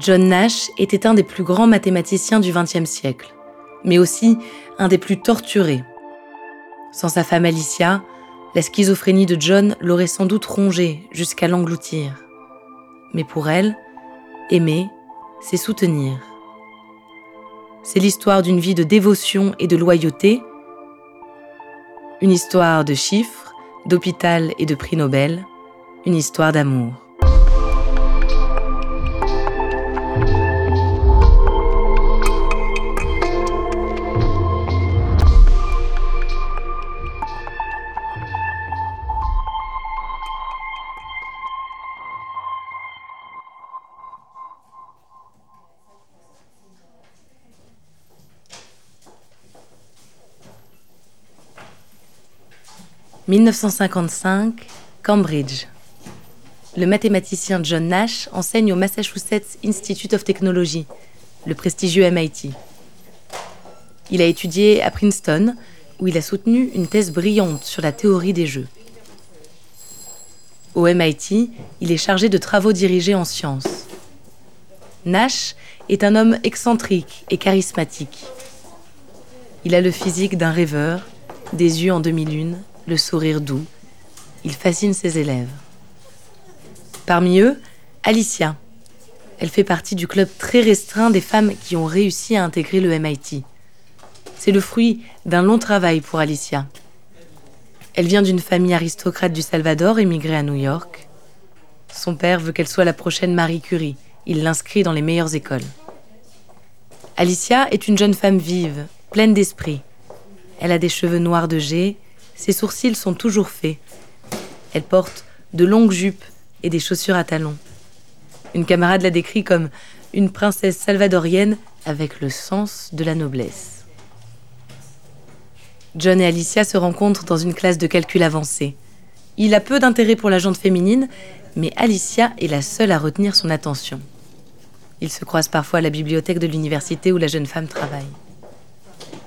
John Nash était un des plus grands mathématiciens du XXe siècle, mais aussi un des plus torturés. Sans sa femme Alicia, la schizophrénie de John l'aurait sans doute rongé jusqu'à l'engloutir. Mais pour elle, aimer, c'est soutenir. C'est l'histoire d'une vie de dévotion et de loyauté, une histoire de chiffres, d'hôpital et de prix Nobel, une histoire d'amour. 1955, Cambridge. Le mathématicien John Nash enseigne au Massachusetts Institute of Technology, le prestigieux MIT. Il a étudié à Princeton, où il a soutenu une thèse brillante sur la théorie des jeux. Au MIT, il est chargé de travaux dirigés en sciences. Nash est un homme excentrique et charismatique. Il a le physique d'un rêveur, des yeux en demi-lune, le sourire doux. Il fascine ses élèves. Parmi eux, Alicia. Elle fait partie du club très restreint des femmes qui ont réussi à intégrer le MIT. C'est le fruit d'un long travail pour Alicia. Elle vient d'une famille aristocrate du Salvador émigrée à New York. Son père veut qu'elle soit la prochaine Marie Curie. Il l'inscrit dans les meilleures écoles. Alicia est une jeune femme vive, pleine d'esprit. Elle a des cheveux noirs de jet, ses sourcils sont toujours faits. Elle porte de longues jupes et des chaussures à talons. Une camarade la décrit comme une princesse salvadorienne avec le sens de la noblesse. John et Alicia se rencontrent dans une classe de calcul avancé. Il a peu d'intérêt pour la jante féminine, mais Alicia est la seule à retenir son attention. Ils se croisent parfois à la bibliothèque de l'université où la jeune femme travaille.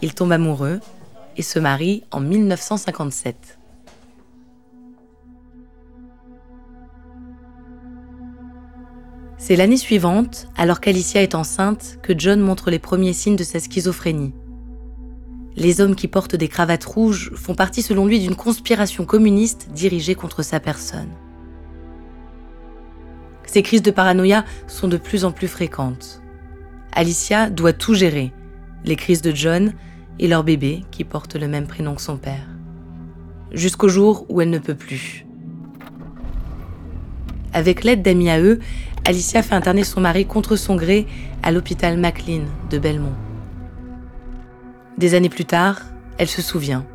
Ils tombent amoureux, et se marie en 1957. C'est l'année suivante, alors qu'Alicia est enceinte, que John montre les premiers signes de sa schizophrénie. Les hommes qui portent des cravates rouges font partie selon lui d'une conspiration communiste dirigée contre sa personne. Ces crises de paranoïa sont de plus en plus fréquentes. Alicia doit tout gérer, les crises de John, et leur bébé qui porte le même prénom que son père. Jusqu'au jour où elle ne peut plus. Avec l'aide d'amis à eux, Alicia fait interner son mari contre son gré à l'hôpital McLean de Belmont. Des années plus tard, elle se souvient.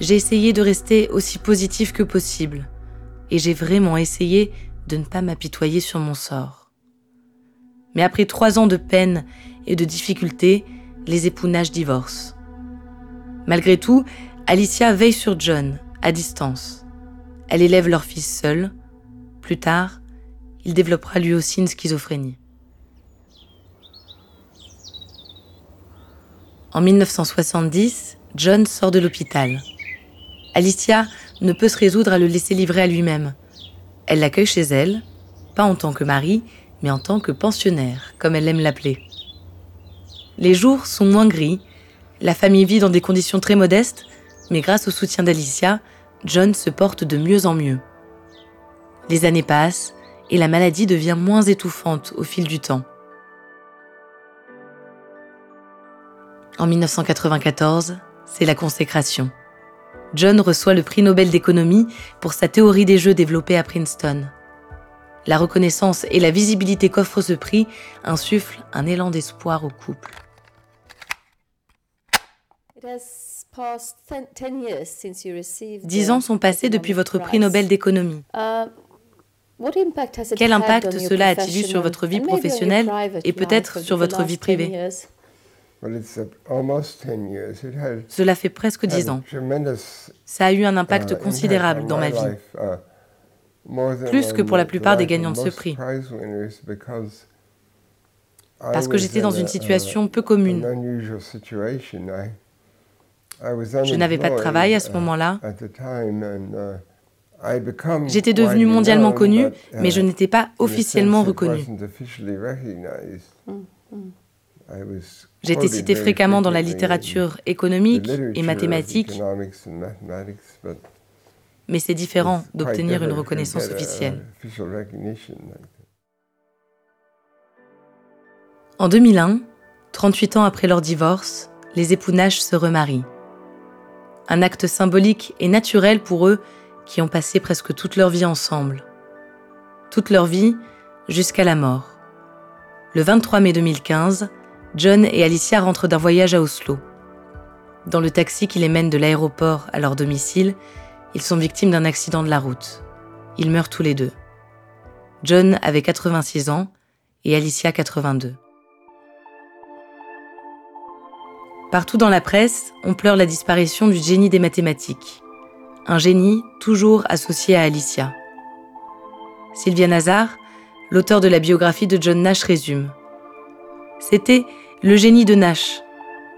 J'ai essayé de rester aussi positif que possible, et j'ai vraiment essayé de ne pas m'apitoyer sur mon sort. Mais après trois ans de peine et de difficultés, les époux divorcent. Malgré tout, Alicia veille sur John, à distance. Elle élève leur fils seul. Plus tard, il développera lui aussi une schizophrénie. En 1970, John sort de l'hôpital. Alicia ne peut se résoudre à le laisser livrer à lui-même. Elle l'accueille chez elle, pas en tant que mari, mais en tant que pensionnaire, comme elle aime l'appeler. Les jours sont moins gris, la famille vit dans des conditions très modestes, mais grâce au soutien d'Alicia, John se porte de mieux en mieux. Les années passent et la maladie devient moins étouffante au fil du temps. En 1994, c'est la consécration. John reçoit le prix Nobel d'économie pour sa théorie des jeux développée à Princeton. La reconnaissance et la visibilité qu'offre ce prix insufflent un élan d'espoir au couple. Dix ans sont passés depuis votre prix Nobel d'économie. Uh, Quel impact cela a-t-il eu sur votre vie professionnelle et peut-être sur votre vie privée? Cela fait presque dix ans. Ça a eu un impact uh, considérable dans ma vie. Uh, Plus que pour la plupart des gagnants de ce prix. Parce que j'étais dans une situation peu commune. Je n'avais pas de travail à ce moment-là. J'étais devenu mondialement connu, mais je n'étais pas officiellement reconnu. J'étais cité fréquemment dans la littérature économique et mathématique, mais c'est différent d'obtenir une reconnaissance officielle. En 2001, 38 ans après leur divorce, les époux Nash se remarient. Un acte symbolique et naturel pour eux qui ont passé presque toute leur vie ensemble. Toute leur vie jusqu'à la mort. Le 23 mai 2015, John et Alicia rentrent d'un voyage à Oslo. Dans le taxi qui les mène de l'aéroport à leur domicile, ils sont victimes d'un accident de la route. Ils meurent tous les deux. John avait 86 ans et Alicia 82. Partout dans la presse, on pleure la disparition du génie des mathématiques. Un génie toujours associé à Alicia. Sylvia Nazar, l'auteur de la biographie de John Nash, résume. C'était le génie de Nash,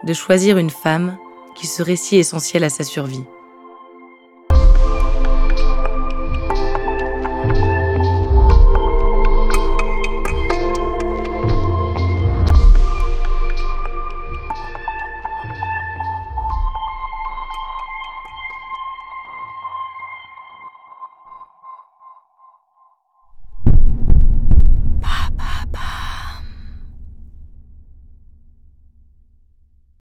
de choisir une femme qui serait si essentielle à sa survie.